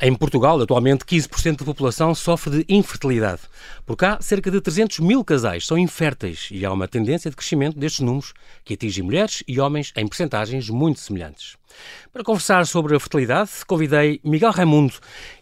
Em Portugal, atualmente, 15% da população sofre de infertilidade. Por cá, cerca de 300 mil casais são inférteis e há uma tendência de crescimento destes números que atinge mulheres e homens em percentagens muito semelhantes. Para conversar sobre a fertilidade, convidei Miguel Raimundo.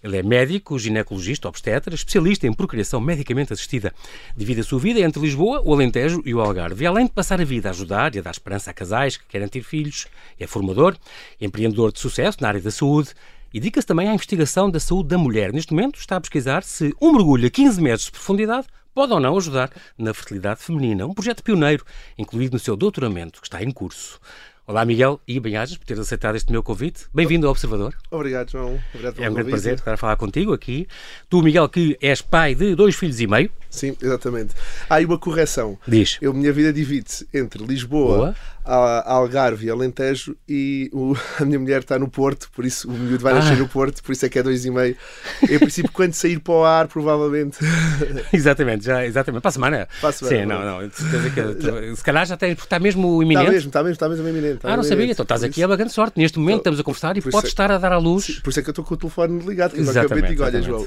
Ele é médico, ginecologista, obstetra, especialista em procriação medicamente assistida. Divide a sua vida entre Lisboa, o Alentejo e o Algarve. E além de passar a vida a ajudar e a dar esperança a casais que querem ter filhos, é formador, empreendedor de sucesso na área da saúde e dedica-se também à investigação da saúde da mulher. Neste momento está a pesquisar se um mergulho a 15 metros de profundidade pode ou não ajudar na fertilidade feminina. Um projeto pioneiro, incluído no seu doutoramento, que está em curso. Olá, Miguel e Banhajas, por teres aceitado este meu convite. Bem-vindo ao Observador. Obrigado, João. Obrigado é um grande prazer estar a falar contigo aqui. Tu, Miguel, que és pai de dois filhos e meio. Sim, exatamente. Há aí uma correção. Diz. Eu, minha vida divide-se entre Lisboa, Boa. Algarve e Alentejo e o, a minha mulher está no Porto, por isso o miúdo vai nascer ah. no Porto, por isso é que é dois e meio. Em princípio, quando sair para o ar, provavelmente. exatamente, já, exatamente. Para a semana. Para a semana. Sim, não, não. Que, se calhar já está, está mesmo iminente. Está mesmo, está mesmo, está mesmo iminente. ah, não sabia. Então estás aqui a uma grande sorte. Neste momento estamos a conversar e podes é, estar a dar à luz. Sim, por isso é que eu estou com o telefone ligado, que exatamente, digo, olha, João.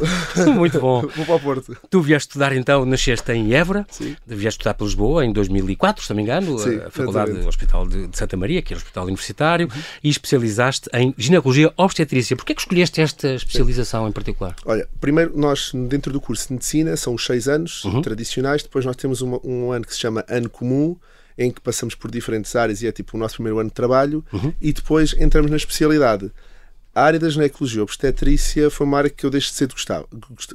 Muito bom. Vou para o Porto. Tu vieste estudar então, nasceste em Évora, Sim. vieste estudar para Lisboa em 2004, se não me engano, Sim, a Faculdade do Hospital de, de Santa Maria que é o Hospital Universitário, uhum. e especializaste em ginecologia obstetrícia. Porquê é que escolheste esta especialização em particular? Olha, primeiro nós, dentro do curso de medicina, são os seis anos uhum. tradicionais, depois nós temos uma, um ano que se chama ano comum, em que passamos por diferentes áreas e é tipo o nosso primeiro ano de trabalho, uhum. e depois entramos na especialidade. A área da ginecologia obstetrícia foi uma área que eu deixo de ser de gostava,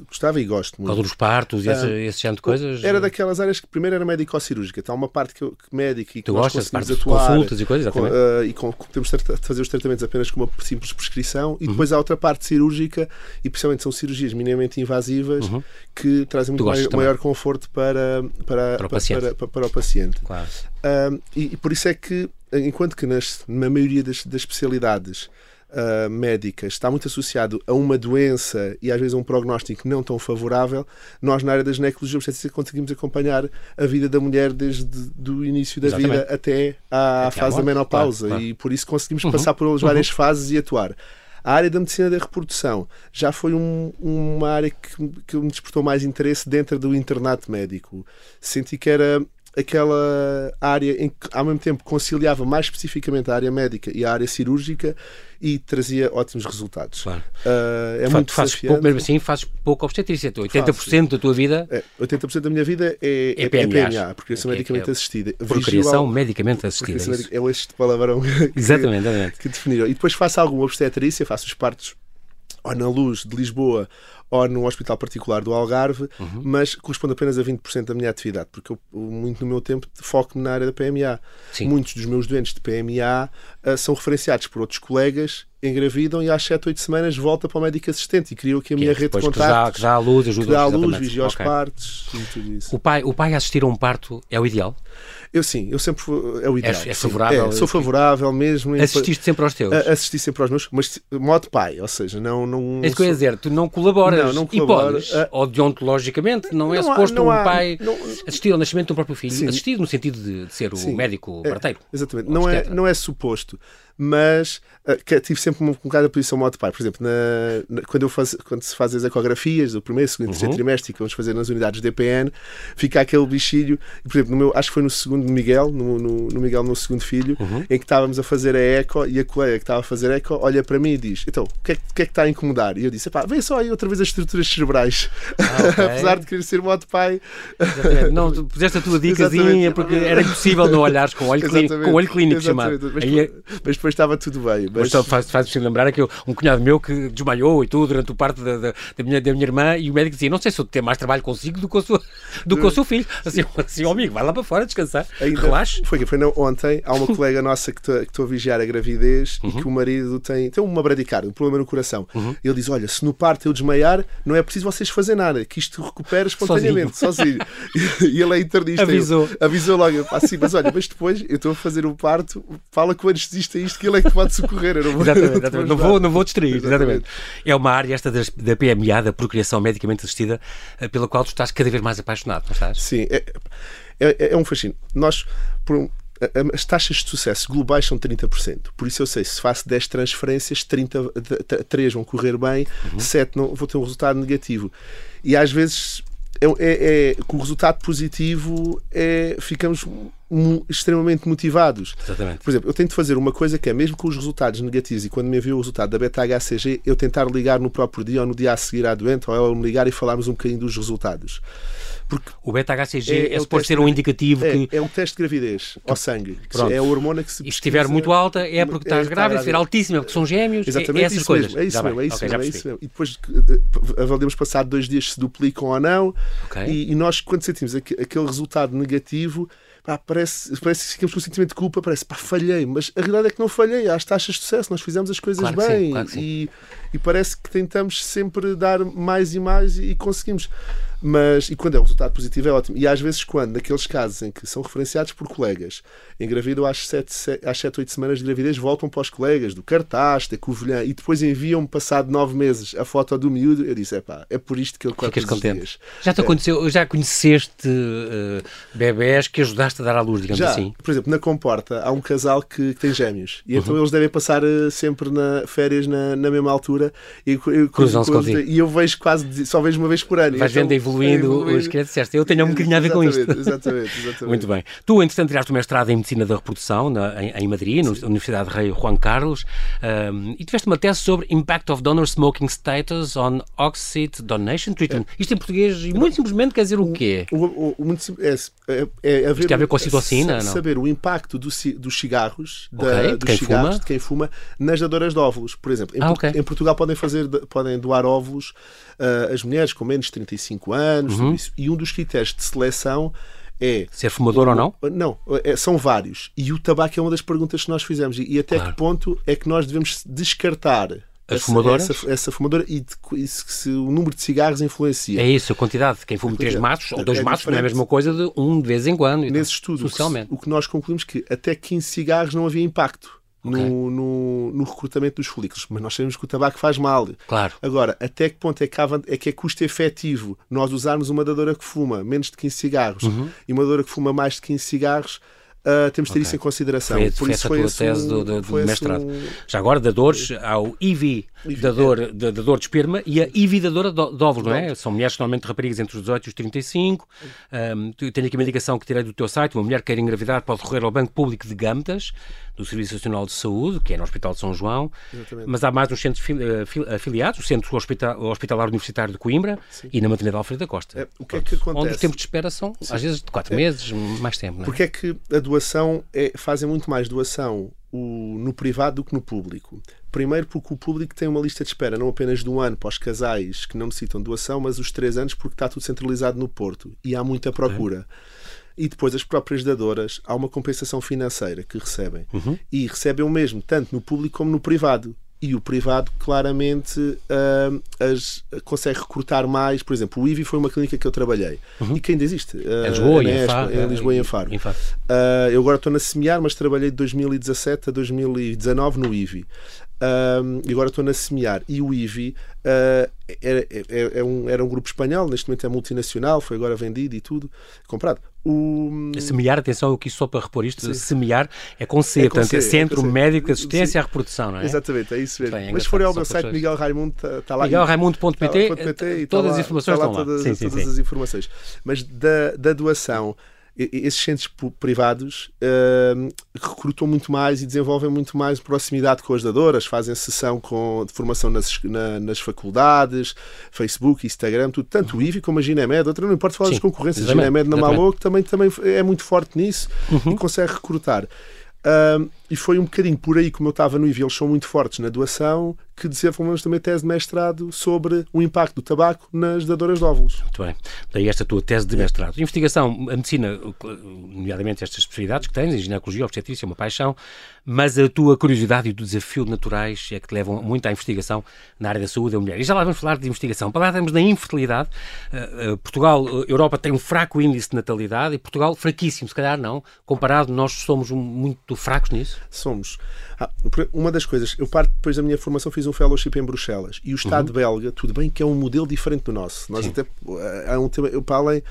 gostava e gosto muito. Por dos partos e esse, uh, esse tipo de coisas? Era daquelas áreas que primeiro era médico-cirúrgica. Então há uma parte que, eu, que médico e que tu nós gostas, conseguimos atuar. consultas e coisas, exatamente. Com, uh, e com, podemos fazer os tratamentos apenas com uma simples prescrição. E uhum. depois há outra parte cirúrgica e principalmente são cirurgias minimamente invasivas uhum. que trazem muito maior, maior, conforto para, para, para, o, paciente. Para, para, para o paciente. Claro. Uh, e, e, por isso é que, enquanto que nas, na maioria das, das especialidades uh, médica está muito associado a uma doença e às vezes a um prognóstico não tão favorável, nós na área da ginecologia obstétrica conseguimos acompanhar a vida da mulher desde o início da Exatamente. vida até à até fase da menopausa claro, claro. e por isso conseguimos uhum. passar por várias uhum. fases e atuar. A área da medicina da reprodução já foi um, uma área que, que me despertou mais interesse dentro do internato médico. Senti que era aquela área em que ao mesmo tempo conciliava mais especificamente a área médica e a área cirúrgica e trazia ótimos resultados. Claro. Uh, é muito fazes pouco, mesmo assim fazes pouco obstetrícia. 80% Faço. da tua vida. É, 80% da minha vida é, é, PMA, é PMA procriação é, medicamente é, assistida. Procriação medicamente assistida. É, é este palavrão que, exatamente, que definiram. E depois faço alguma obstetrícia, faço os partos ou na luz de Lisboa ou no hospital particular do Algarve, uhum. mas corresponde apenas a 20% da minha atividade, porque eu, muito no meu tempo, foco-me na área da PMA. Sim. Muitos dos meus doentes de PMA uh, ah, são referenciados por outros colegas engravidam e às 7, 8 semanas volta para o médico assistente e criou aqui a minha rede de contatos. Que dá, que dá a luz, ajuda que dá a luz, vigia okay. partos e tudo isso. O pai, o pai assistir a um parto é o ideal? Eu sim, eu sempre é o ideal. É, é favorável? É, sou favorável mesmo. Assististe sempre aos teus? Assisti sempre aos meus, mas modo pai, ou seja, não. não é isso que eu ia dizer, tu não colaboras não, não colaboro, podes, uh, ou deontologicamente, não, é suposto um pai não, assistir ao nascimento do próprio filho. Sim. Assistir no sentido de, de ser o sim, médico é, parteiro. Exatamente, não é, não é suposto mas uh, tive sempre um, bocado a posição modo pai. Por exemplo, na, na, quando, eu faz, quando se faz as ecografias do primeiro, segundo, terceiro uhum. trimestre que vamos fazer nas unidades DPN, fica aquele bichinho. Por exemplo, no meu, acho que foi no segundo Miguel, no, no, no Miguel, no segundo filho, uhum. em que estávamos a fazer a eco e a colega que estava a fazer a eco olha para mim e diz: Então, o que é, que, é que está a incomodar? E eu disse: Vê só aí outra vez as estruturas cerebrais. Ah, okay. Apesar de querer ser modo pai. Exatamente. Não, tu puseste a tua dicasinha porque era impossível não olhares com olho, clínico, com olho clínico chamado. Mas, aí, é- mas depois estava tudo bem. Mas, mas faz-me faz lembrar que eu, um cunhado meu que desmaiou e tudo durante o parto da, da, da, minha, da minha irmã e o médico dizia: Não sei se eu tenho mais trabalho consigo do que, o seu, do que o seu filho. Assim, assim, oh, amigo, vai lá para fora descansar. Ainda, Relaxe. Foi, foi não, ontem. Há uma colega nossa que estou a vigiar a gravidez uhum. e que o marido tem, tem uma bradicardia, um problema no coração. Uhum. Ele diz: Olha, se no parto eu desmaiar, não é preciso vocês fazer nada, que isto recupera espontaneamente, sozinho. sozinho. e ele é internista. Avisou. Eu, avisou logo. Assim, mas olha, mas depois eu estou a fazer o parto, fala com o anestesista isto que ele é que pode socorrer correr. não vou, exatamente, exatamente. não, vou, não vou distrair. Exatamente. É uma área esta das, da PMA, da procriação medicamente assistida, eh, pela qual tu estás cada vez mais apaixonado, não estás? Sim, é, é, é um fascínio. Nós, por, as taxas de sucesso globais são 30%. Por isso eu sei, se faço 10 transferências, 30, 3 vão correr bem, uhum. 7 não, vou ter um resultado negativo. E às vezes é, é, é, com o resultado positivo é, ficamos extremamente motivados. Exatamente. Por exemplo, eu tento fazer uma coisa que é, mesmo com os resultados negativos, e quando me enviou o resultado da beta-HCG, eu tentar ligar no próprio dia ou no dia a seguir à doente, ou ela me ligar e falarmos um bocadinho dos resultados. Porque o beta-HCG é, é, é suposto ser um indicativo é, que... É um teste de gravidez ao sangue. É a hormona que se E se estiver muito alta é porque estás é, grávida, se estiver altíssima porque são gêmeos, Exatamente, é, essas isso coisas. Mesmo, é isso mesmo, é isso, okay, mesmo, é isso mesmo. E depois eh, avaliamos passado dois dias se duplicam ou não. Okay. E, e, nós, quando sentimos aquele resultado negativo, pá, parece, parece que ficamos com um sentimento de culpa, parece, pá, falhei, mas a realidade é que não falhei, há as taxas de sucesso, nós fizemos as coisas claro bem sim, claro e, e, parece que tentamos sempre dar mais e mais e, e conseguimos. Mas, e quando é um resultado positivo é ótimo. E às vezes, quando, naqueles casos em que são referenciados por colegas, engravidam às 7, às 7 8 semanas de gravidez, voltam para os colegas do cartaz, da Covilhã, e depois enviam-me, passado 9 meses, a foto do miúdo. Eu disse: é pá, é por isto que ele corre Ficas contente. Dias. Já te é. aconteceu, já conheceste uh, bebés que ajudaste a dar à luz, digamos já, assim? Por exemplo, na Comporta há um casal que, que tem gêmeos, e então uhum. eles devem passar uh, sempre na férias na, na mesma altura. E, eu, Cruzam-se contigo. E eu vejo quase, só vejo uma vez por ano. Vais então, vendo evoluindo, evoluindo os que disseste. Eu tenho um bocadinho a ver com isto. Exatamente, exatamente. Muito bem. Tu, entretanto, tiraste o mestrado em Medicina da Reprodução na, em, em, Madrid, na Universidade Rei Juan Carlos, um, e tiveste uma tese sobre Impact of Donor Smoking Status on Oxide Donation Treatment. É. Isto em português, e muito simplesmente quer dizer o quê? O, o, o, é, é, é haver, ver com a citocina? Saber o impacto do, dos cigarros, okay, da, dos cigarros, fuma. de quem fuma, nas dadoras de óvulos. Por exemplo, em, ah, okay. em Portugal podem, fazer, podem doar óvulos uh, as mulheres com menos de 35 anos, uhum. e um dos critérios de seleção é. Ser fumador ou não? Não, é, são vários. E o tabaco é uma das perguntas que nós fizemos. E, e até claro. que ponto é que nós devemos descartar as essa, fumadoras? Essa, essa fumadora e, de, e se, se, o número de cigarros influencia. É isso, a quantidade. Quem fuma três maços ou dois é maços não é a mesma coisa de um de vez em quando. Nesse estudo, socialmente. O que nós concluímos que até 15 cigarros não havia impacto okay. no, no, no, recrutamento dos folículos. Mas nós sabemos que o tabaco faz mal. Claro. Agora, até que ponto é que, há, é, que é custo efetivo nós usarmos uma dadora que fuma menos de 15 cigarros uhum. e uma dadora que fuma mais de 15 cigarros Uh, temos de ter okay. isso em consideração. Foi, Por foi isso essa foi tua tese do, do, do mestrado. Um... Já agora, dadores, há o IV, dador, é. dador de esperma, e a IV dadora de óvulos, não é? São mulheres normalmente raparigas entre os 18 e os 35. Um, tenho aqui uma indicação que tirei do teu site. Uma mulher que quer engravidar pode recorrer ao Banco Público de Gâmetas, do Serviço Nacional de Saúde, que é no Hospital de São João. Exatamente. Mas há mais uns centros afiliados, o Centro Hospitalar Universitário de Coimbra Sim. e na Maternidade Alfredo da Costa. É, o que é que acontece? Onde os tempos de espera são, Sim. às vezes, de 4 é. meses, mais tempo. Não é? Porque é que a doação é, fazem muito mais doação o, no privado do que no público. Primeiro porque o público tem uma lista de espera não apenas de um ano para os casais que não necessitam doação, mas os três anos porque está tudo centralizado no Porto e há muita procura. É. E depois as próprias dadoras, há uma compensação financeira que recebem. Uhum. E recebem o mesmo, tanto no público como no privado e o privado claramente uh, as, consegue recrutar mais. Por exemplo, o IVI foi uma clínica que eu trabalhei uhum. e que ainda existe. Uh, é Lisboa, em, Faro, em Lisboa e em Faro. Em Faro. Uh, eu agora estou na Semear, mas trabalhei de 2017 a 2019 no IVI. Um, e agora estou na Semear. E o IVI uh, era, era, um, era um grupo espanhol, neste momento é multinacional, foi agora vendido e tudo, comprado. O... Semear, atenção, eu quis só para repor isto, Sim. semear é com C, é portanto é Centro é Médico de Assistência Sim. à Reprodução, não é? Exatamente, é isso mesmo. Bem, é Mas se forem ao meu site, Miguel Raimundo, está tá lá. MiguelRaimundo.pt, tá, todas as informações estão lá. Todas, sim, sim, todas as informações. Mas da, da doação, esses centros privados uh, recrutam muito mais e desenvolvem muito mais proximidade com as dadoras, fazem sessão com, de formação nas, na, nas faculdades, Facebook, Instagram, tudo, tanto o IVI como a Ginemed, outra não importa falar das concorrências, a Ginemed na Malô, também, também é muito forte nisso uhum. e consegue recrutar. Uh, e foi um bocadinho por aí, como eu estava no IV, eles são muito fortes na doação, que desenvolvemos também tese de mestrado sobre o impacto do tabaco nas dadoras de óvulos. Muito bem. Daí esta tua tese de mestrado. Investigação, a medicina, nomeadamente estas especialidades que tens, a ginecologia, obstetrícia, é uma paixão, mas a tua curiosidade e o desafio naturais é que te levam muito à investigação na área da saúde da mulher. E já lá vamos falar de investigação. Para lá estamos na infertilidade. Uh, Portugal, uh, Europa tem um fraco índice de natalidade e Portugal fraquíssimo, se calhar não. Comparado, nós somos muito fracos nisso. Somos. Ah, uma das coisas, eu parto depois da minha formação, fiz um fellowship em Bruxelas e o Estado uhum. belga, tudo bem que é um modelo diferente do nosso. Nós Sim. até, há um tema, eu para além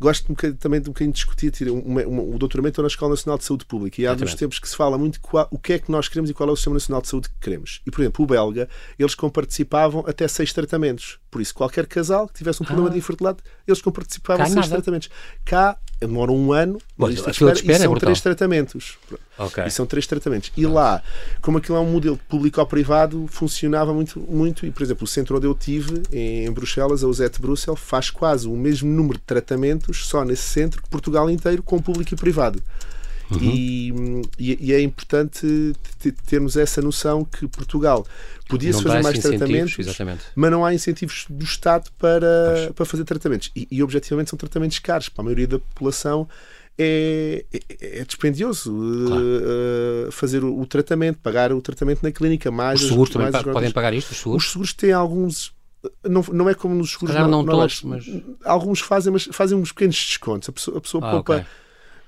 gosto também de um bocadinho de discutir uma, uma, o doutoramento na Escola Nacional de Saúde Pública e há dos tempos que se fala muito qual, o que é que nós queremos e qual é o Sistema Nacional de Saúde que queremos. E, por exemplo, o belga, eles comparticipavam até seis tratamentos. Por isso, qualquer casal que tivesse um problema ah. de infertilidade, eles comparticipavam seis nada. tratamentos. Cá demora um ano, mas isto espera, espera, e são é três tratamentos. Okay. E são três tratamentos. E lá, como aquilo é um modelo público-privado, funcionava muito, muito. E, por exemplo, o centro onde eu tive, em Bruxelas, a UZET Bruxel, faz quase o mesmo número de tratamentos só nesse centro que Portugal inteiro, com público e privado. Uhum. E, e, é importante termos essa noção que Portugal podia-se fazer mais tratamentos, exatamente. mas não há incentivos do Estado para, para fazer tratamentos. E, e, objetivamente, são tratamentos caros. Para a maioria da população, é, é, é dispendioso claro. uh, fazer o, o, tratamento, pagar o tratamento na clínica. Mais os seguros também podem pagar isto? Os seguros, os seguros têm alguns. Não, não é como nos seguros. Não, não todos, mas... Alguns fazem, mas fazem uns pequenos descontos. A pessoa, a pessoa ah, poupa. Okay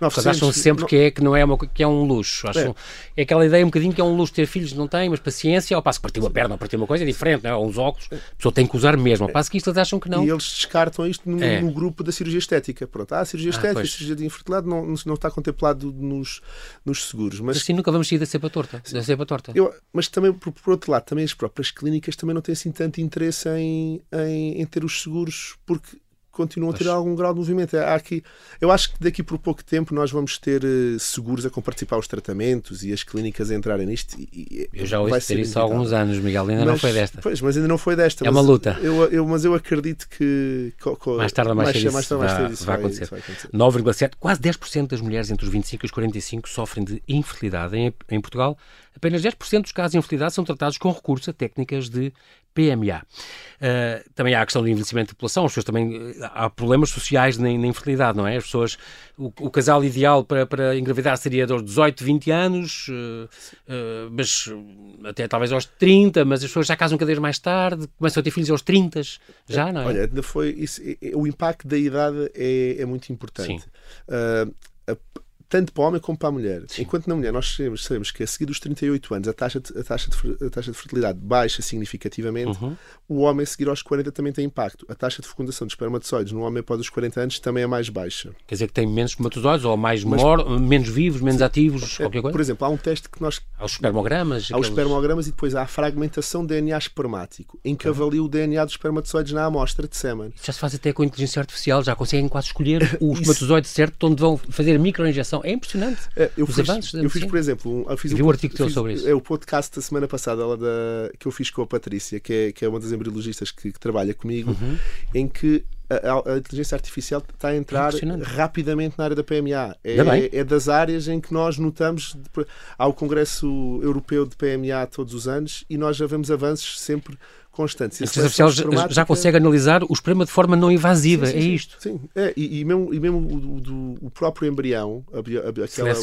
900, acham sempre que, é, que não é, uma, que é um luxo. Acham, é. é. aquela ideia um bocadinho que é um luxo ter filhos, não tem, mas paciência, ao passo que partir uma perna ou partir uma coisa é diferente, não é? Ou uns óculos, a pessoa tem que usar mesmo, ao passo que isto eles acham que não. E eles descartam isto no, é. no grupo da cirurgia estética. Pronto, ah, a cirurgia ah, estética, a cirurgia de infertilidade não, não está contemplado nos, nos seguros. Mas, mas assim nunca vamos sair da cepa torta. Da cepa torta. Eu, mas também, por, por, outro lado, também as próprias clínicas também não têm assim tanto interesse em, em, em ter os seguros, porque continuam a ter algum grau de movimento. Há aqui, eu acho que daqui por pouco tempo nós vamos ter uh, seguros a participar os tratamentos e as clínicas a entrarem nisto. E, eu já ouvi ter isso há alguns anos, Miguel, ainda mas, não foi desta. Pois, mas ainda não foi desta. É uma luta. Eu, eu, mas eu acredito que mais tarde ou mais, mais mais, cedo isso vai, vai, acontecer. acontecer. 9,7, quase 10% das mulheres entre os 25 e os 45 sofrem de infertilidade. Em, em Portugal, apenas 10% dos casos de infertilidade são tratados com recurso a técnicas de PMA. Uh, também há a questão do envelhecimento da população, as pessoas também há problemas sociais na, na infertilidade, não é? As pessoas, o, o, casal ideal para, para engravidar seria dos 18, 20 anos, uh, uh, mas até talvez aos 30, mas as pessoas já casam cada vez mais tarde, começam a ter filhos aos 30, já, não é? Olha, foi isso, o impacto da idade é, é muito importante. Sim. A, tanto para o homem como para a mulher. Sim. Enquanto na mulher nós sabemos, sabemos, que a seguir dos 38 anos a taxa de, a taxa de, a taxa de fertilidade baixa significativamente, uhum. o homem a seguir aos 40 também tem impacto. A taxa de fecundação de espermatozoides no homem após os 40 anos também é mais baixa. Quer dizer que tem menos espermatozoides ou mais Mas, mor, menos vivos, menos sim, ativos, é, qualquer coisa? Por exemplo, há um teste que nós... Há os espermogramas? Há aqueles... os espermogramas e depois há a fragmentação de DNA espermático, em que okay. avalia o DNA dos espermatozoides na amostra de sêmen. Já se faz até com inteligência artificial, já conseguem quase escolher o espermatozoide certo onde vão fazer a microinjeção. É impressionante. É, eu, fiz, eu fiz, por exemplo, um, fiz um, um artigo teu sobre isso. É o podcast da semana passada da, que eu fiz com a Patrícia, que é, que é uma das embriologistas que, que trabalha comigo, uhum. em que a, a, inteligência artificial está a entrar é rapidamente na área da PMA. É, é, das áreas em que nós notamos. Há o Congresso Europeu de PMA todos os anos e nós já vemos avanços sempre constantes. A inteligência artificial já, já, consegue analisar o esperma de forma não invasiva, sim, sim, é sim, isto. Sim, é, e, e, mesmo, e mesmo o, do, o próprio embrião, a, bio, a, aquela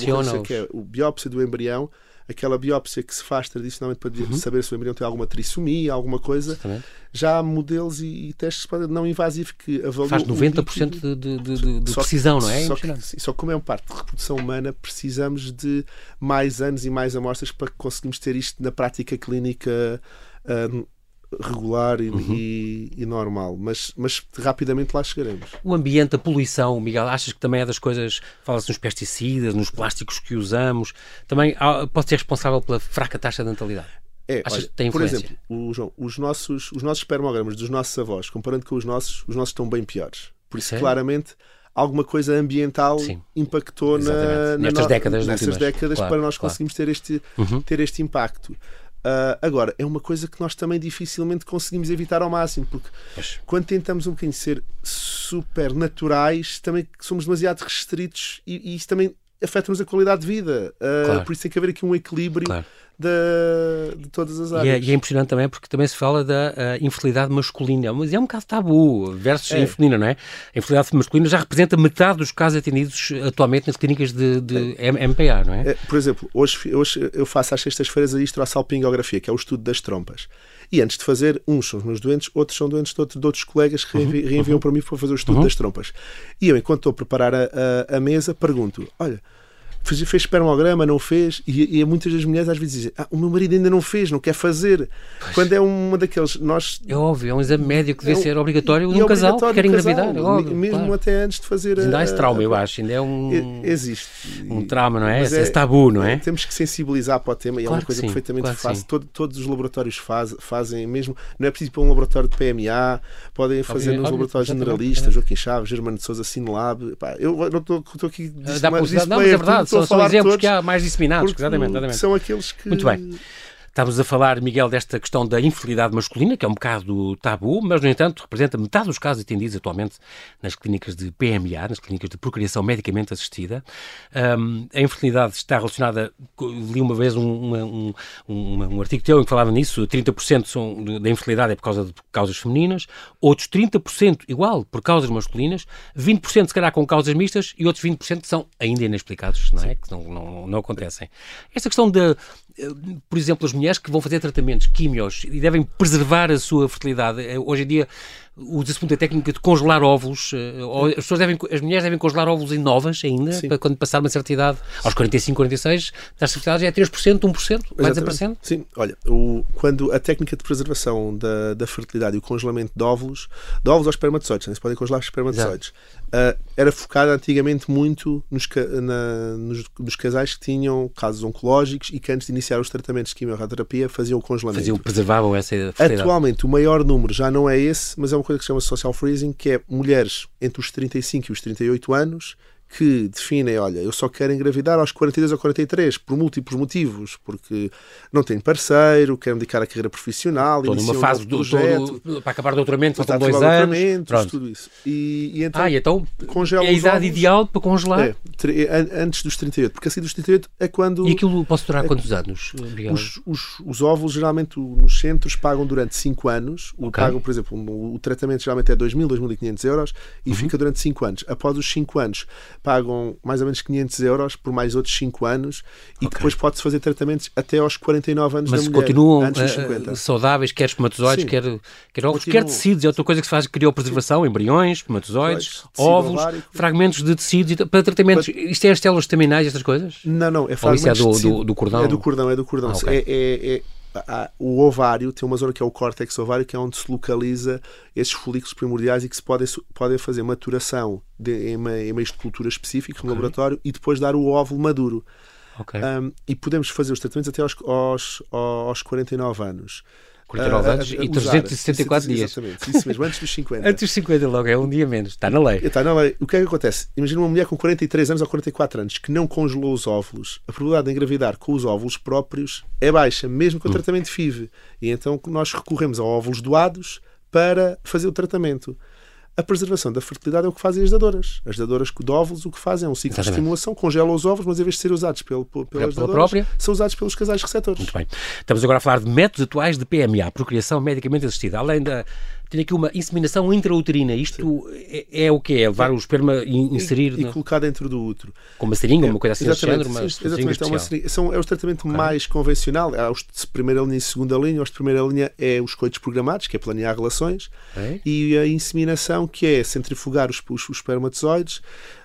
que é a biópsia do embrião, aquela biópsia que se faz tradicionalmente para uhum. saber se o embrião tem alguma trissomia, alguma coisa, Exatamente. já há modelos e, e testes não invasivos que avaliam. Faz 90% de, de, de, de precisão, não é? Só que, só como é uma parte de reprodução humana, precisamos de mais anos e mais amostras para que conseguimos ter isto na prática clínica. Um, regular e, uhum. e, e, normal, mas, mas rapidamente lá chegaremos. O ambiente, a poluição, Miguel, achas que também é das coisas, fala-se nos pesticidas, nos plásticos que usamos, também pode ser responsável pela fraca taxa de natalidade? É, Achas olha, que tem influência? Por exemplo, o, João, os nossos, os nossos espermogramas dos nossos avós, comparando com os nossos, os nossos estão bem piores. Por isso, claramente, alguma coisa ambiental Sim. impactou na, nestas no, décadas, nessas décadas claro, para nós claro. conseguirmos ter este, uhum. ter este impacto. Uh, agora, é uma coisa que nós também dificilmente conseguimos evitar ao máximo, porque Mas... quando tentamos um bocadinho ser super naturais, também somos demasiado restritos e, e isso também afeta-nos a qualidade de vida. Uh, claro. Por isso tem que haver aqui um equilíbrio. Claro de, de todas as áreas. E é, e é, impressionante também porque também se fala da uh, infertilidade masculina, mas é um caso tabu versus é. a feminina, não é? A infertilidade masculina já representa metade dos casos atendidos atualmente nas clínicas de, de é. MPA, não é? é? Por exemplo, hoje, hoje eu faço às sextas-feiras a histoassalpingografia, que é o estudo das trompas. E antes de fazer, uns são os meus doentes, outros são doentes de, outros, de outros colegas que uhum. reenviam uhum. para mim para fazer o estudo uhum. das trompas. E eu, enquanto estou a preparar a, a, a mesa, pergunto: olha fez, fez espermograma, não fez, e, e muitas das mulheres às vezes dizem: ah, o meu marido ainda não fez, não quer fazer. Pois. Quando é uma daqueles. Nós, é óbvio, é um exame médico que deve é, ser obrigatório num casal que quer engravidar. É óbvio, mesmo claro. até antes de fazer. Ainda há esse trauma, a, eu acho, ainda é um. Existe. Um trauma, não é? Esse, é, esse tabu, não é? Temos que sensibilizar para o tema e claro é uma coisa sim, perfeitamente claro fácil. Todo, todos os laboratórios faz, fazem mesmo. Não é preciso ir para um laboratório de PMA, podem fazer óbvio, nos óbvio, laboratórios generalistas, Joaquim Chaves, Germano de Souza, Cinelab. Eu não estou aqui. Dá para, não, mas é verdade, são, são exemplos que há mais disseminados. Exatamente, exatamente. São aqueles que. Muito bem. Estamos a falar, Miguel, desta questão da infertilidade masculina, que é um bocado tabu, mas, no entanto, representa metade dos casos atendidos atualmente nas clínicas de PMA, nas clínicas de procriação medicamente assistida. Um, a infertilidade está relacionada, li uma vez um, um, um, artigo teu em que falava nisso, 30% são, da infertilidade é por causa de causas femininas, outros 30% igual por causas masculinas, 20% se calhar com causas mistas e outros 20% são ainda inexplicados, não é? Que não, não, não acontecem. Esta questão da por exemplo, as mulheres que vão fazer tratamentos químicos e devem preservar a sua fertilidade. Eh, hoje em dia usa-se muito a técnica de congelar óvulos. Eh, as, pessoas devem, as mulheres devem congelar óvulos em novas ainda, Sim. para quando passar uma certa idade, aos 45, 46, a fertilidade já é 3%, 1%, vai desaparecendo? Sim, olha, o, quando a técnica de preservação da, da fertilidade e o congelamento de óvulos, de óvulos aos espermatozoides, né? se podem congelar espermatozoides, uh, era focada antigamente muito nos, na, nos, nos, casais que tinham casos oncológicos e que antes de iniciar os tratamentos de quimioterapia faziam o congelamento. Faziam, preservavam essa fertilidade. Atualmente, o maior número já não é esse, mas é uma coisa que se chama social freezing, que é mulheres entre os 35 e os 38 anos que definem, olha, eu só quero engravidar aos 42 ou 43, por múltiplos motivos, porque não tenho parceiro, quero dedicar à carreira profissional, Estou numa fase um do, projeto, todo, para acabar o doutoramento, faltam dois anos. Tudo isso. E, e então, ah, e então é a idade ovos, ideal para congelar? É, antes dos 38, porque assim dos 38 é quando... E aquilo pode durar é, quantos anos, Os, os, os, óvulos, geralmente, nos centros pagam durante 5 anos, okay. pagam, por exemplo, o, o tratamento geralmente é 2.000, 2.500 euros, e uhum. fica durante 5 anos. Após os 5 anos, pagam mais ou menos 500 euros por mais outros 5 anos e okay. depois pode-se fazer tratamentos até aos 49 anos Mas da mulher. continuam uh, saudáveis, quer espermatozoides, quer, quer ovos, quer tecidos. É outra coisa que se faz, criopreservação, embriões, espermatozoides, ovos, fragmentos de tecidos para tratamentos. Para... Isto é as células estaminais, estas coisas? Não, não. É fragmentos Ou isso é do, do, do, cordão? É do cordão, é do cordão. Ah, okay. é, é, é o ovário tem uma zona que é o córtex ovário, que é onde se localiza esses folículos primordiais e que se podem, podem fazer maturação de, em, meios de cultura específicos okay. no laboratório e depois dar o óvulo maduro. Okay. Um, e podemos fazer os tratamentos até aos, aos, aos 49 anos. 49 anos e 364 dias. Exatamente, isso mesmo, antes dos 50. antes dos 50 logo, é um dia menos, está na lei. Está na lei. O que é que acontece? Imagina uma mulher com 43 anos ou 44 anos que não congelou os óvulos, a probabilidade de engravidar com os óvulos próprios é baixa, mesmo com o hum. tratamento FIV. E então nós recorremos a óvulos doados para fazer o tratamento. A preservação da fertilidade é o que fazem as dadoras. As dadoras de óvulos o que fazem é um ciclo Exatamente. de estimulação, congelam os ovos, mas em vez de ser usados pelo, pelas dadoras, própria? são usados pelos casais receptores. Muito bem. Estamos agora a falar de métodos atuais de PMA, procriação medicamente assistida. Além da tem aqui uma inseminação intrauterina. Isto é, é, o que é? Levar o esperma e inserir... E, e colocar dentro do útero. Com uma seringa, é, uma coisa assim exatamente, género, uma, exatamente, é, uma seringa, são, é o tratamento okay. mais convencional. Há os de primeira linha e segunda linha. Os de primeira linha é os coitos programados, que é planear relações. Okay. E a inseminação, que é centrifugar os, os, os espermatozoides,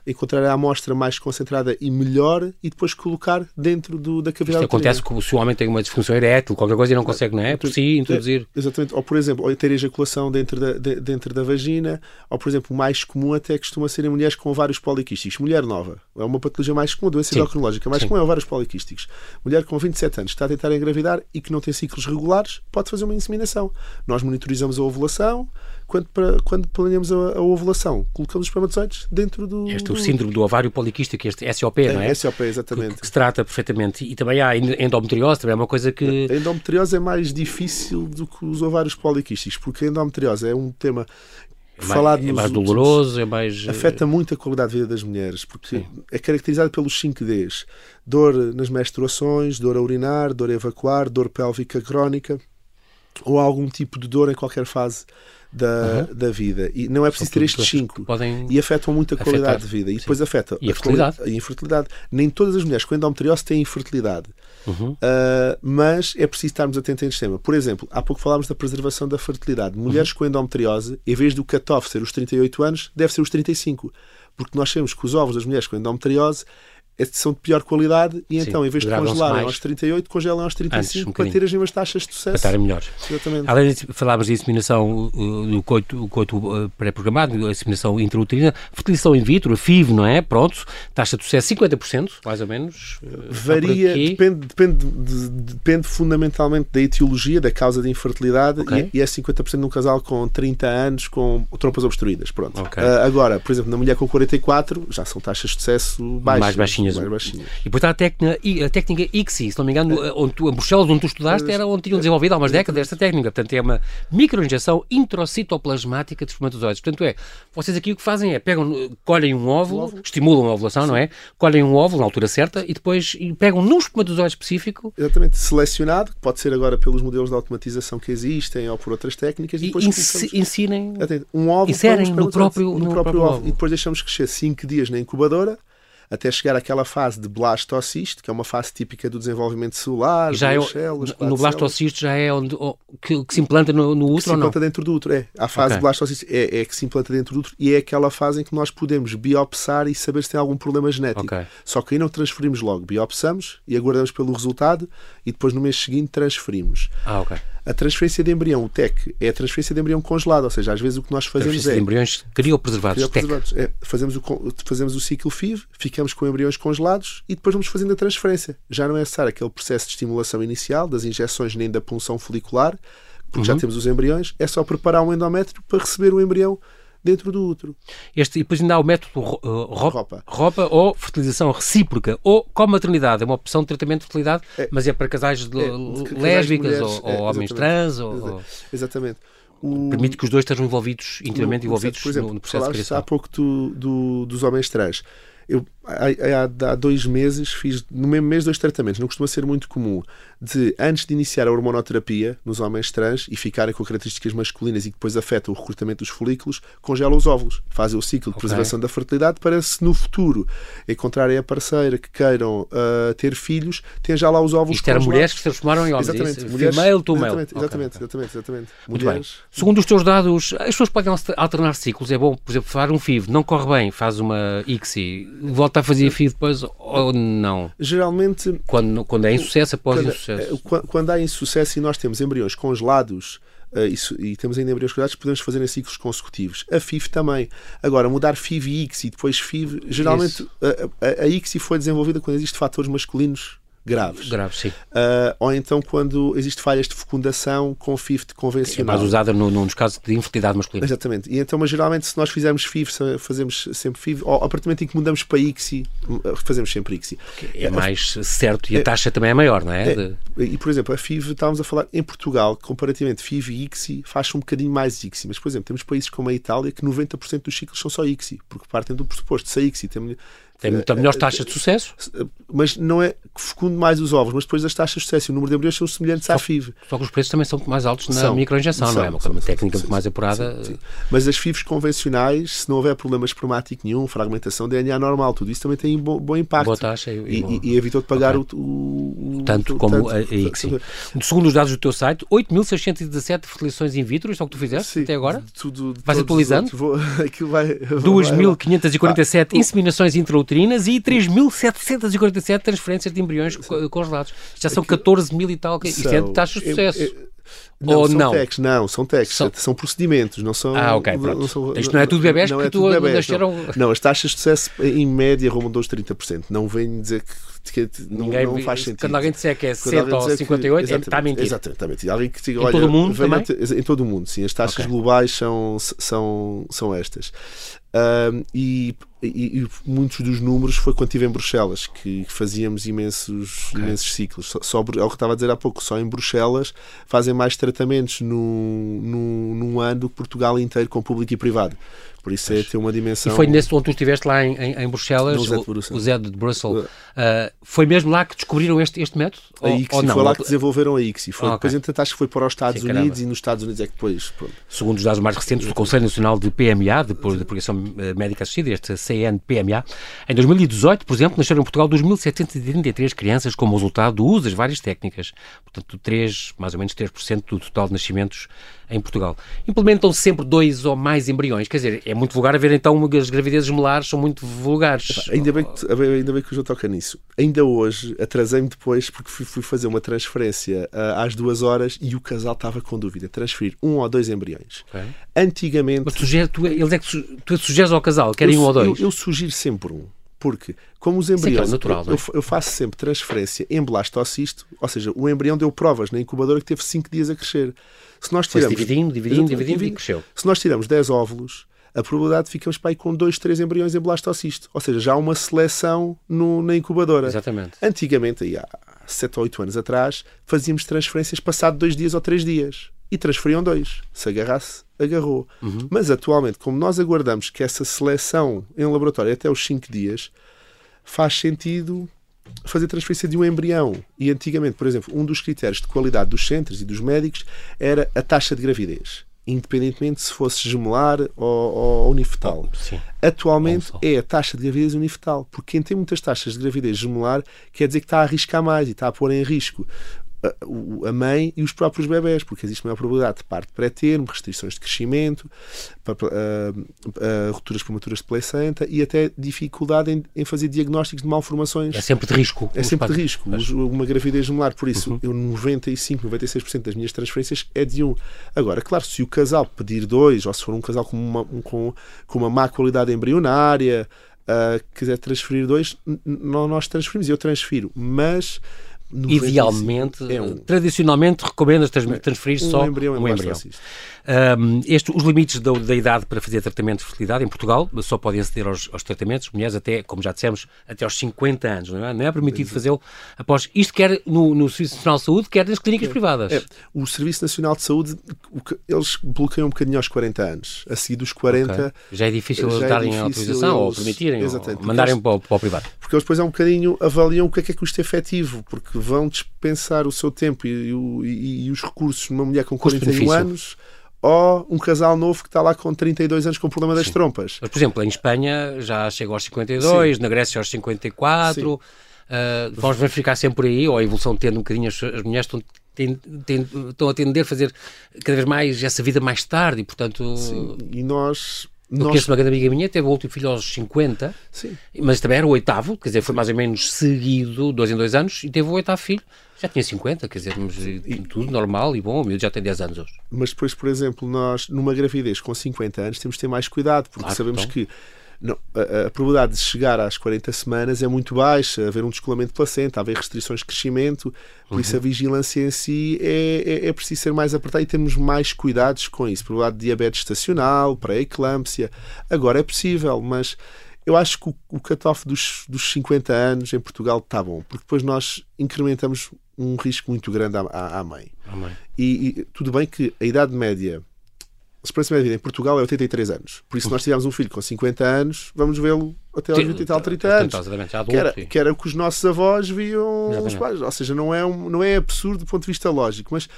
encontrar a amostra mais concentrada e melhor e depois colocar dentro do, da cavidade Isto acontece que se o homem tem uma disfunção erétil, qualquer coisa e não consegue, não é? Por si, introduzir. É, exatamente. Ou, por exemplo, ou ter ejaculação dentro da, de, dentro da vagina, ou, por exemplo, o mais comum até costuma ser em mulheres com vários poliquísticos. Mulher nova. É uma patologia mais comum, doença endocrinológica mais Sim. comum é ovários poliquísticos. Mulher com 27 anos que está a tentar engravidar e que não tem ciclos regulares, pode fazer uma inseminação. Nós monitorizamos a ovulação, quando, para, quando planeamos a, a, ovulação, colocamos os espermatozoides dentro do. Este é o síndrome do ovário poliquístico, este SOP, é, não é? SOP, exatamente. Que, que, se trata perfeitamente. E também há endometriose, também é uma coisa que. A endometriose é mais difícil do que os ovários poliquísticos, porque a endometriose é um tema é mais, falado é mais doloroso, é mais. Afeta muito a qualidade de vida das mulheres, porque Sim. é caracterizado pelos 5Ds: dor nas menstruações, dor a urinar, dor a evacuar, dor pélvica crónica ou algum tipo de dor em qualquer fase da, uhum. da vida. E não é preciso ter estes cinco. Podem e afetam muito a afetar. qualidade de vida. E depois Sim. afeta e a, a, fertilidade. a infertilidade. Nem todas as mulheres com endometriose têm infertilidade. Uhum. Uh, mas é preciso estarmos atentos a este tema. Por exemplo, há pouco falámos da preservação da fertilidade. Mulheres uhum. com endometriose, em vez do cut-off ser os 38 anos, deve ser os 35. Porque nós sabemos que os ovos das mulheres com endometriose são de pior qualidade e Sim, então, em vez de congelarem aos 38, congelam aos 35 Antes, um para ter as mesmas taxas de Para sucesso. estarem melhores. Exatamente. Além de falarmos de inseminação uh, do coito, coito uh, pré-programado, a inseminação intrauterina, fertilização in vitro, FIV, não é? Pronto, taxa de sucesso 50%, mais ou menos. uh, por Varia, depende, depende, de- depende fundamentalmente da etiologia, da causa de infertilidade Ok. e, e é 50% num casal com 30 anos com trompas obstruídas. Pronto. Ok. Ah, agora, por exemplo, na mulher com 44 já são taxas de sucesso baixas. mais baixinhas. Baixinhas. E depois está a técnica, a técnica ICSI, se não me engano, onde tu, em Bruxelas, onde tu estudaste, era onde tinham desenvolvido há umas décadas esta técnica. Portanto, é uma microinjeção introcitoplasmática de espermatozoides. Portanto, é, vocês aqui o que fazem é, pegam, colhem um óvulo, estimulam a ovulação, não é? Colhem um óvulo na altura certa e depois pegam num espermatozoide específico. Exatamente, selecionado, que pode ser agora pelos modelos de automatização que existem ou por outras técnicas, e e depois ensinem... Um óvulo Inserem para um no espermatozoide, próprio- no próprio óvulo. e depois deixamos crescer 5 dias na incubadora até chegar àquela fase de blastocisto, que é uma fase típica do desenvolvimento celular, Já é, células, no blastocisto já é onde que, que se implanta no, no que útero se ou não? implanta dentro do útero. É. A fase Ok. de blastocisto é, é que se implanta dentro do útero e é aquela fase em que nós podemos biopsar e saber se tem algum problema genético. Ok. Só que aí não transferimos logo. Biopsamos e aguardamos pelo resultado e depois no mês seguinte transferimos. Ah, ok. A transferência de embrião, o TEC, é a transferência de embrião congelado, ou seja, às vezes o que nós fazemos é de embriões criopreservados. Criopreservados. É, fazemos, o, fazemos o ciclo FIV, ficamos com embriões congelados e depois vamos fazendo a transferência. Já não é necessário aquele processo de estimulação inicial, das injeções nem da punção folicular, porque Uhum. já temos os embriões, é só preparar um endométrio para receber o embrião dentro do útero. Este, e depois ainda há o método uh, ro- Ropa. ropa ou fertilização recíproca ou com-maternidade. É uma opção de tratamento de fertilidade, É. mas é para casais É, lésbicas mulheres, ou, é, ou homens exatamente. trans. Ou, Exa- ou- Exatamente. O- permite que os dois estejam envolvidos, intimamente no- envolvidos por exemplo, no, no processo de criação. há pouco do, do- dos homens trans. Eu, há- há dois meses fiz no mesmo mês dois tratamentos. Não costuma ser muito comum de antes de iniciar a hormonoterapia nos homens trans e ficarem com características masculinas e que depois afeta o recrutamento dos folículos, congela os óvulos, fazem o ciclo de Ok. preservação da fertilidade para se no futuro encontrarem a parceira que queiram ah, ter filhos, tenham já lá os óvulos Isto congelados. mulheres que se transformaram em homens. é Exatamente, isso? mulheres, Female to male. exatamente, Ok, exatamente, exatamente, exatamente. Muito mulheres, bem. Segundo os teus dados, as pessoas podem alter- alternar ciclos. É bom, por exemplo, fazer um FIV, não corre bem, faz uma ICSI, volta a fazer FIV depois ou não? Geralmente Quando, quando é insucesso, após quando, insucesso. Eh, quan- quando há insucesso e nós temos embriões congelados eh, e, su- e temos ainda embriões congelados, podemos fazer em ciclos consecutivos. A FIV também. Agora, mudar FIV e ICSI e depois FIV, geralmente a, a, a ICSI foi desenvolvida quando existem fatores masculinos graves. Grave, sim. Ah, ou então quando existem falhas de fecundação com FIV É convencional. mais usada no, no- nos casos de infertilidade masculina. Exatamente. E então, mas geralmente, se nós fizermos FIV, fazemos sempre FIV, ou a partir do momento em que mudamos para ICSI, fazemos sempre ICSI. É mais certo e a taxa também é maior, não é? É. De- E, por exemplo, a FIV, estávamos a falar em Portugal, comparativamente FIV e ICSI, faz um bocadinho mais ICSI. Mas, por exemplo, temos países como a Itália que 90% dos ciclos são só ICSI, porque partem do pressuposto. Se a ICSI tem, Tem muita melhores taxas de sucesso, mas não é que fecunde mais os ovos, mas depois as taxas de sucesso e o número de embriões são semelhantes à FIV. só que os preços também são mais altos na São. microinjeção, não é? São, Uma, são, uma são, técnica sim, muito mais sim, apurada. sim. Mas as FIVs convencionais, se não houver problema espermático nenhum, fragmentação DNA normal, tudo isso também tem bom, bom impacto. Boa taxa e- e bom- e, evitou de pagar Ok. o, o, Tanto o- como tanto- a, a ICSI. Segundo os dados do teu site, 8.617 fertilizações in vitro, isto é o que tu fizeste Sim, até agora? Tudo, Vais atualizando? outros. Vou, vai, vai- 2.547 inseminações intrauterinas e 3.747 transferências de embriões co- congelados. Já são 14 mil e tal. Isto é de São- taxas de é- sucesso. É- Não, Ou são não? techs, não, são techs, São- são... procedimentos, não são. Ah, ok, pronto. não são- Isto não é tudo bebés, porque tu tudo bebés, Não. Não, as taxas de sucesso em média rondam os 30%. Não vem dizer que, que não, Ninguém não faz sentido. Quando alguém disser que é Quando 60 alguém ou dizer que- 58, é- está a mentir. Exatamente, está a mentir. Alguém que diga, Em olha, todo o mundo também? te- Em todo o mundo, sim. As taxas Ok. globais são, são, são estas. Ahm, e, e- e muitos dos números foi quando estive em Bruxelas, que fazíamos imensos, imensos ciclos. Só, só, é o que estava a dizer há pouco, só em Bruxelas fazem mais tratamentos num, num, num ano do que Portugal inteiro com público e privado. Por isso é ter uma E dimensão. foi nesse onde tu estiveste lá em, em, em Bruxelas, No Zé de o, Bruxelas. o Zé de Bruxelas, ah, foi mesmo lá que descobriram este, este método? A Ou- ICSI, ou não? foi lá que desenvolveram a ICSI. Foi, Ah, ok. Depois, entretanto, acho que foi para os Estados Sim, caramba. Unidos e nos Estados Unidos é que depois. Pronto. Segundo os dados mais recentes do Conselho Nacional de PMA, de de Progressão eh, Médica Assistida, este CNPMA, em 2018, por exemplo, nasceram em Portugal 2.733 crianças como resultado do uso das várias técnicas. Portanto, 3, mais ou menos 3% do total de nascimentos em Portugal. Implementam sempre dois ou mais embriões. Quer dizer, é muito vulgar haver então as gravidezes molares são muito vulgares. Ainda bem que, ainda bem que o João toca nisso. Ainda hoje, atrasei-me depois porque fui, fui, fazer uma transferência uh, às duas horas e o casal estava com dúvida. Transferir um ou dois embriões. Okay. Antigamente. Mas tu, tu, eles é que tu sugeres ao casal, querem um ou dois? Eu, eu sugiro sempre um. Porque, como os embriões. É natural, eu, é? eu, faço sempre transferência em blastocisto, ou seja, o embrião deu provas na incubadora que teve 5 dias a crescer. Se nós tiramos. dividindo, dividindo, dividindo e cresceu. Se nós tiramos 10 óvulos, a probabilidade de ficamos para aí com 2, 3 embriões em blastocisto. Ou seja, já há uma seleção no, na incubadora. Exatamente. Antigamente, aí há 7 ou 8 anos atrás, fazíamos transferências passado 2 dias ou 3 dias. E transferiam dois. Se agarrasse, agarrou. Uhum. Mas atualmente, como nós aguardamos que essa seleção em laboratório até os 5 dias, faz sentido fazer transferência de um embrião. E antigamente, por exemplo, um dos critérios de qualidade dos centros e dos médicos era a taxa de gravidez. Independentemente se fosse gemelar ou, ou unifetal. Sim. Atualmente é a taxa de gravidez unifetal, porque quem tem muitas taxas de gravidez gemelar quer dizer que está a arriscar mais e está a pôr em risco a, a mãe e os próprios bebés, porque existe maior probabilidade de parto pré-termo, restrições de crescimento, rupturas prematuras de placenta e até dificuldade em, em, fazer diagnósticos de malformações. É sempre de risco. É sempre de risco. Mas... Uma gravidez gemelar, por isso, uhum. eu 95, 96% das minhas transferências é de um. Agora, claro, se o casal pedir dois, ou se for um casal com uma, um, com, com uma má qualidade embrionária, uh, quiser transferir dois, nós transferimos, eu transfiro, mas Idealmente, é um... tradicionalmente recomendas transferir um só embrião um embrião. Um, este, os limites da, da, idade para fazer tratamento de fertilidade em Portugal só podem aceder aos, aos, tratamentos, mulheres até, como já dissemos, até aos 50 anos, não é? Não é permitido fazê-lo após isto, quer no, no Serviço Nacional de Saúde, quer nas clínicas é. privadas. É. O Serviço Nacional de Saúde, eles bloqueiam um bocadinho aos 40 anos. A seguir dos 40... Okay. Já é difícil já é darem é difícil autorização eles, ou permitirem, ou mandarem eles, para, o, para o privado. Porque eles depois é um bocadinho avaliam o que é que é custo efetivo, porque vão dispensar o seu tempo e, e, e os recursos numa mulher com 41 anos ou um casal novo que está lá com 32 anos com problema das Sim. trompas. Mas, por exemplo, em Espanha já chega aos 52, Sim. na Grécia aos 54. Uh, vamos verificar sempre por aí, ou a evolução tendo um bocadinho, as, as mulheres estão, estão a tender a fazer cada vez mais essa vida mais tarde e, portanto. Sim. E nós eu Nós... conheço uma grande amiga minha, teve o último filho aos 50, Sim. mas também era o oitavo, quer dizer, foi mais ou menos seguido, dois em dois anos, e teve o oitavo filho. Já tinha 50, quer dizer, e, tudo normal e bom, o meu já tem 10 anos hoje. Mas depois, por exemplo, nós, numa gravidez com 50 anos, temos de ter mais cuidado, porque claro, sabemos então. que não, a, a, probabilidade de chegar às 40 semanas é muito baixa, haver um descolamento de placenta, haver restrições de crescimento, por uhum. isso a uhum. vigilância em si é, é, é, preciso ser mais apertada e temos mais cuidados com isso. Probabilidade de diabetes estacional, pré-eclâmpsia. Agora é possível, mas eu acho que o, o cut-off dos, dos 50 anos em Portugal está bom, porque depois nós incrementamos um risco muito grande à, à, à mãe. mãe. E, e tudo bem que a idade média esperança média de vida em Portugal é 83 anos. Por isso, se nós tivermos um filho com 50 anos, vamos vê-lo até aos 20 e tal, 30 anos. Adulto, que, era, que era o que os nossos avós viam os pais. Ou seja, não é, um, não é absurdo do ponto de vista lógico, mas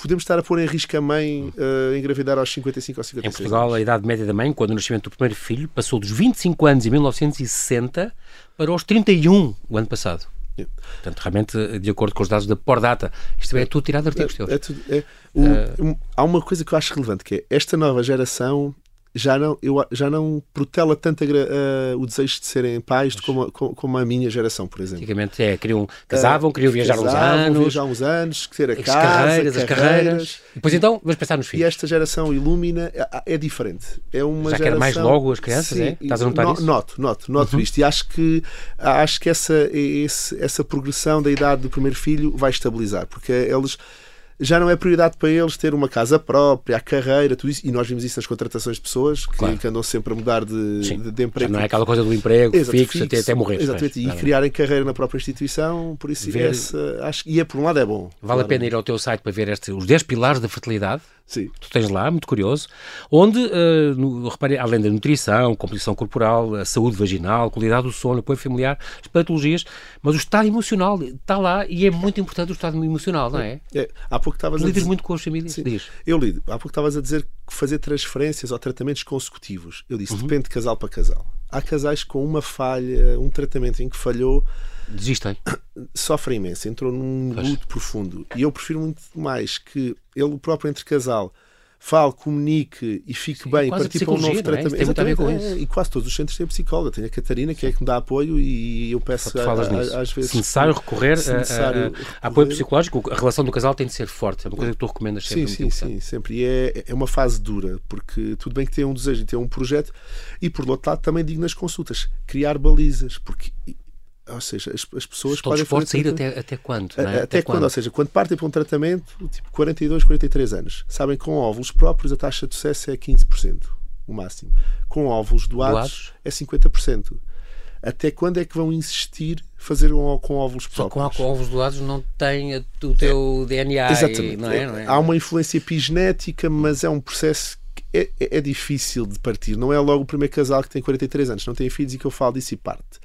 podemos estar a pôr em risco a mãe uh, engravidar aos 55 ou 56 Em Portugal, anos. a idade média da mãe, quando o nascimento do primeiro filho, passou dos 25 anos em 1960 para os 31 o ano passado. Portanto, realmente, de acordo com os dados da Pordata, isto é, é tudo tirado de artigos é, teus. É, é, o, uh, um, há uma coisa que eu acho relevante, que é esta nova geração já não, eu, já não protela tanto uh, o desejo de serem pais como, como, como, a minha geração, por exemplo. Antigamente é, queriam, casavam, uh, queriam viajar casavam, uns anos. viajar uns anos, ter a as casa, carreiras, as carreiras. E depois então, vamos pensar nos filhos. E esta geração Ilumina é, é diferente. É uma já geração... quer mais logo as crianças, sim, é? Estás a notar no, isso? Noto, noto, noto uhum. isto. E acho que, acho que essa, esse, essa progressão da idade do primeiro filho vai estabilizar, porque eles já não é prioridade para eles ter uma casa própria, a carreira, tudo isso. E nós vimos isso nas contratações de pessoas que, claro. que andam sempre a mudar de, de, de, emprego. Já não é aquela coisa do emprego Exato, fixo, fixo, até, até morrer. Exatamente. Mas, e criarem carreira na própria instituição, por isso Ver... essa, acho, e é por um lado é bom. Vale claro. a pena ir ao teu site para ver este, os 10 pilares da fertilidade. Sim. Tu tens lá, muito curioso, onde, uh, no, reparei, além da nutrição, composição corporal, a saúde vaginal, qualidade do sono, apoio familiar, as patologias, mas o estado emocional está lá e é muito importante o estado emocional, não é? é há pouco estavas a dizer... muito com as famílias? Sim. Diz. Eu lido. Há pouco estavas a dizer que fazer transferências ou tratamentos consecutivos. Eu disse, uhum. depende de casal para casal. Há casais com uma falha, um tratamento em que falhou desistem. Sofrem imenso, entrou num luto profundo. E eu prefiro muito mais que ele próprio entre casal fale, comunique e fique Sim, bem, quase partir para um novo não é? tratamento. Tem muito a ver com Exatamente, é, e quase todos os centros têm psicóloga. Tenho a Catarina, que é que me dá apoio, e eu peço a- a- às vezes. se necessário recorrer se a- necessário a- a recorrer. apoio psicológico, a relação do casal tem de ser forte. É uma coisa que tu recomendas sempre. Sim, sim, importante. sim, sempre. E é, é uma fase dura, porque tudo bem que tem um desejo e tem um projeto, e por outro lado também digo nas consultas, criar balizas, porque, ou seja, as, as pessoas Estão podem dispostos a ir tratamento- até, até quando? é? Até, quando? Ou seja, quando partem para um tratamento, tipo 42, 43 anos, sabem que com óvulos próprios a taxa de sucesso é 15%, o máximo. Com óvulos doados, Doados? é 50%. Até quando é que vão insistir fazer um, com óvulos Só próprios? com, com ovos doados não tem o teu DNA. e- Exatamente. não é? Não é? Há uma influência epigenética, mas é um processo que é, é- é difícil de partir. Não é logo o primeiro casal que tem 43 anos, não tem filhos e que eu falo disso e parte.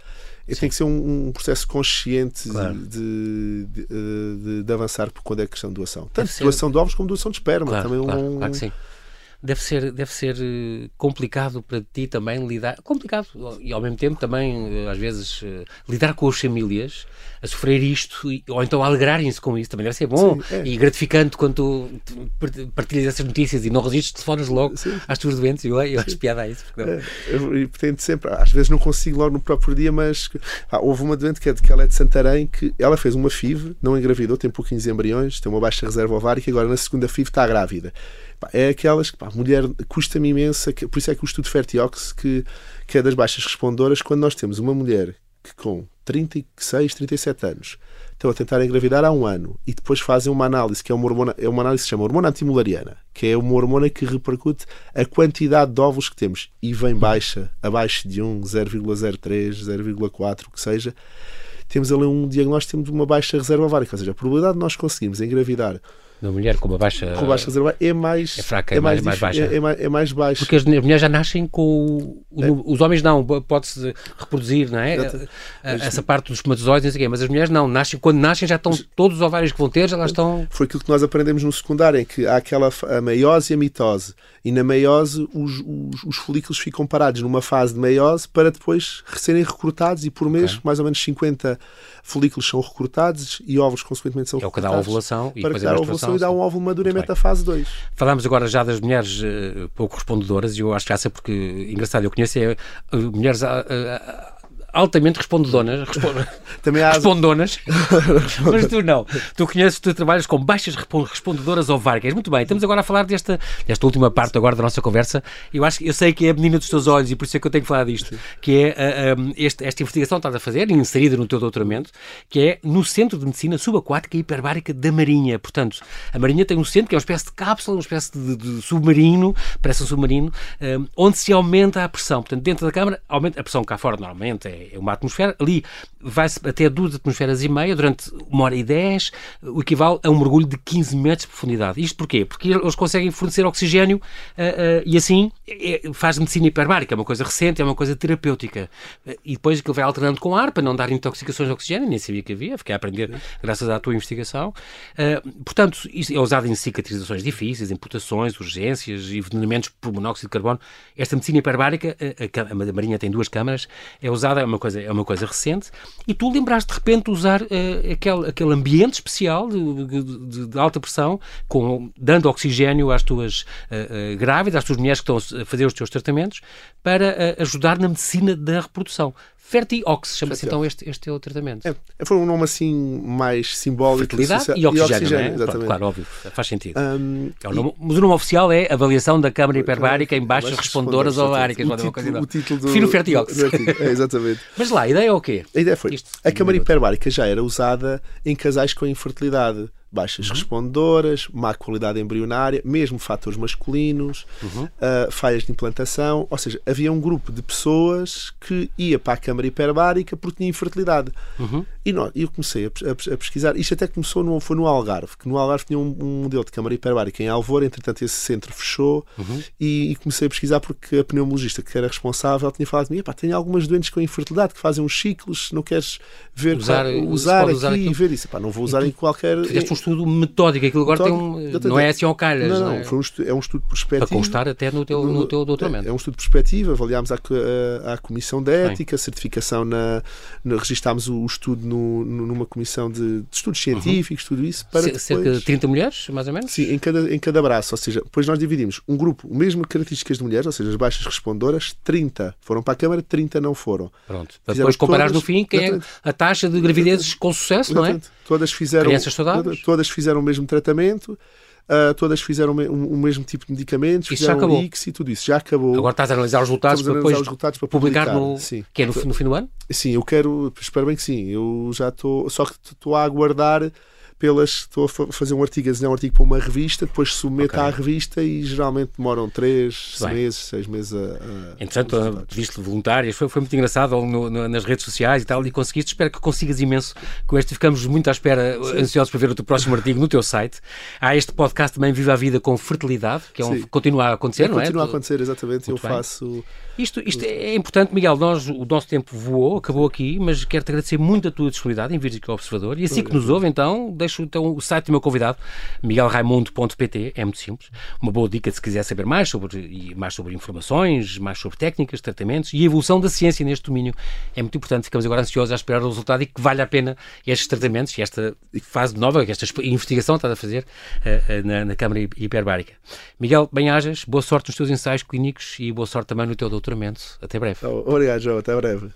É, tem que ser um, um processo consciente Claro. de, de, de- de avançar por quando é questão de doação. Tanto doação de ovos como doação de esperma. Claro, também claro, um, claro que sim. Deve ser, deve ser eh, complicado para ti também lidar. Complicado e ao mesmo tempo também, eh, às vezes, eh, lidar com as famílias a sofrer isto e- ou então alegrarem-se com isso também deve ser bom Sim, é. e gratificante quando tu tu part- partilhas essas notícias e não resistes, telefonas logo Sim. às tuas doentes. Eu, eu acho piada a isso. É, eu, tento sempre, às vezes não consigo logo no próprio dia, mas ah, houve uma doente que, é de, que ela é de Santarém que ela fez uma FIV, não engravidou, tem pouquinhos embriões, tem uma baixa reserva ovárica e agora na segunda FIV está grávida. Pá, é aquelas que, pá, mulher, custa-me imensa, que- por isso é que o estudo Fertiox, que, que é das baixas respondedoras, quando nós temos uma mulher que com 36, 37 anos estão a tentar engravidar há um ano e depois fazem uma análise, que é uma hormona, é uma análise que se chama hormona antimulariana, que é uma hormona que repercute a quantidade de óvulos que temos e vem baixa, abaixo de 1, 0,03, 0,4, o que seja, temos ali um diagnóstico temos uma baixa reserva ovárica, ou seja, a probabilidade de nós conseguirmos engravidar Uma mulher com uma baixa. com baixa é mais É fraca, é mais- mais dif- baixa. É, é mais, é mais baixa. Porque as mulheres já nascem com. o- o- Os homens não, pode-se reproduzir, não é? A- Essa parte dos espermatozoides, não sei o quê, mas as mulheres não, nascem, quando nascem já estão todos os ovários que vão ter, já lá estão. Foi aquilo que nós aprendemos no secundário, em que há aquela a meiose e a mitose. E na meiose os, os, os folículos ficam parados numa fase de meiose para depois serem recrutados e por mês Ok. mais ou menos 50 folículos são recrutatos e óvulos consequentemente são É o que dá a recrutados ovulação e para depois que a ovulação e dá um óvulo maduro mete a fase 2. Falámos agora já das mulheres eh, pouco respondedoras e eu acho graça porque, engraçado, eu conheço é, eh, mulheres ah, altamente respondedonas, respo- Também há as- respondonas, mas tu não. Tu conheces, tu trabalhas com baixas respon- respondedoras ováricas. Muito bem, estamos agora a falar desta, desta última parte agora da nossa conversa. Eu acho que eu sei que é a menina dos teus olhos e por isso é que eu tenho que falar disto, que é ah, ah, este- esta investigação que estás a fazer, inserida no teu doutoramento, que é no Centro de Medicina Subaquática e Hiperbárica da Marinha. Portanto, a Marinha tem um centro que é uma espécie de cápsula, uma espécie de, de submarino, parece um submarino, ah, onde se aumenta a pressão. Portanto, dentro da câmara, aumenta a pressão cá fora normalmente é é uma atmosfera, ali vai-se até duas atmosferas e meia durante uma hora e dez, o equivale a um mergulho de 15 metros de profundidade. Isto porquê? Porque eles conseguem fornecer oxigênio ah, ah, e assim é- faz medicina hiperbárica, é uma coisa recente, é uma coisa terapêutica. E depois aquilo vai alternando com ar para não dar intoxicações de oxigênio, nem sabia que havia, fiquei a aprender graças à tua investigação. Ah, portanto, isto é usado em cicatrizações difíceis, amputações, urgências envenenamentos por monóxido de carbono. Esta medicina hiperbárica, a, a, a Marinha tem duas câmaras, é usada, é uma coisa, é uma coisa recente, e tu lembraste de repente usar eh, aquele, aquele ambiente especial de, de- de- alta pressão, com, dando oxigênio às tuas eh, eh, grávidas, às tuas mulheres que estão a fazer os teus tratamentos, para ajudar na medicina da reprodução. Fertiox, chama-se então este, este teu tratamento. É, foi um nome assim mais simbólico. Fertilidade associa- e oxigênio, não é? Pronto, exatamente. claro, óbvio, faz sentido. Hum, É o nome- mas o nome oficial é Avaliação da Câmara Hiperbárica em Baixas respondedoras, Ováricas. O é coisa título, não. o título do, Prefiro o Fertiox. É, exatamente. Mas lá, a ideia é o quê? A ideia foi, Isto, a câmara hiperbárica já era usada em casais com infertilidade, baixas respondedoras, má qualidade embrionária, mesmo fatores masculinos, ah, falhas de implantação, ou seja, havia um grupo de pessoas que ia para a câmara hiperbárica porque tinha infertilidade. E nós, eu comecei a, a a pesquisar, isto até começou no, foi no Algarve, que no Algarve tinha um, um modelo de câmara hiperbárica em Alvor, entretanto esse centro fechou e, e comecei a pesquisar porque a pneumologista que era responsável tinha falado comigo, "Epá, tem algumas doentes com infertilidade que fazem uns ciclos, se não queres ver Usar- usar, pode aqui usar e aquilo." ver isso. Epá, não vou usar em qualquer. Fizeste um estudo metódico, aquilo agora tem um, não é assim ao calhas. Não, não, não, é? Foi um estudo, é um estudo perspectivo. Para constar até no teu, no teu doutoramento. É, é um estudo perspectivo, avaliámos a, a, a Comissão de Ética, certificação na, na registámos o, o estudo no, numa comissão de, de estudos uhum. científicos, uhum. tudo isso. Para C depois... Cerca de 30 mulheres, mais ou menos? Sim, em cada, em cada braço, ou seja, depois nós dividimos um grupo, o mesmo características de mulheres, ou seja, as baixas respondoras, 30 foram para a Câmara, 30 não foram. Pronto, para depois comparar no fim quem é a taxa de gravidezes com sucesso, não é? Todas fizeram, Crianças saudáveis. Todas fizeram o mesmo tratamento. Uh, todas fizeram o, o, mesmo tipo de medicamentos, isso já acabou. X e tudo isso. Já acabou. Agora estás a analisar os resultados para depois resultados para publicar, publicar no, sim. Que é no, no fim do ano? Sim, eu quero, espero bem que sim. Eu já estou, só que estou a aguardar pelas. Estou a fazer um artigo, a desenhar um artigo para uma revista, depois submeto okay. à revista e geralmente demoram 3 meses, 6 meses a. a Entretanto, viste voluntárias, foi, foi muito engraçado no, no, nas redes sociais e tal, e conseguiste. Espero que consigas imenso com este. Ficamos muito à espera, Sim. ansiosos para ver o teu próximo artigo no teu site. Há este podcast também Viva a Vida com Fertilidade, que é um, continua a acontecer, é, não é? Continua a acontecer, exatamente. Muito eu bem. faço. Isto, isto é importante, Miguel. Nós, o nosso tempo voou, acabou aqui, mas quero-te agradecer muito a tua disponibilidade em vir aqui ao Observador. E assim que nos ouve, então, deixo então, o site do meu convidado, miguelraimundo.pt, é muito simples. Uma boa dica se quiser saber mais sobre, mais sobre informações, mais sobre técnicas, tratamentos e a evolução da ciência neste domínio. É muito importante. Ficamos agora ansiosos a esperar o resultado e que vale a pena estes tratamentos e esta fase nova, esta investigação que estás a fazer uh, uh, na, na Câmara Hiperbárica. Miguel, bem-ajas, boa sorte nos teus ensaios clínicos e boa sorte também no teu doutoramento. Até breve. Obrigado, João. Até breve.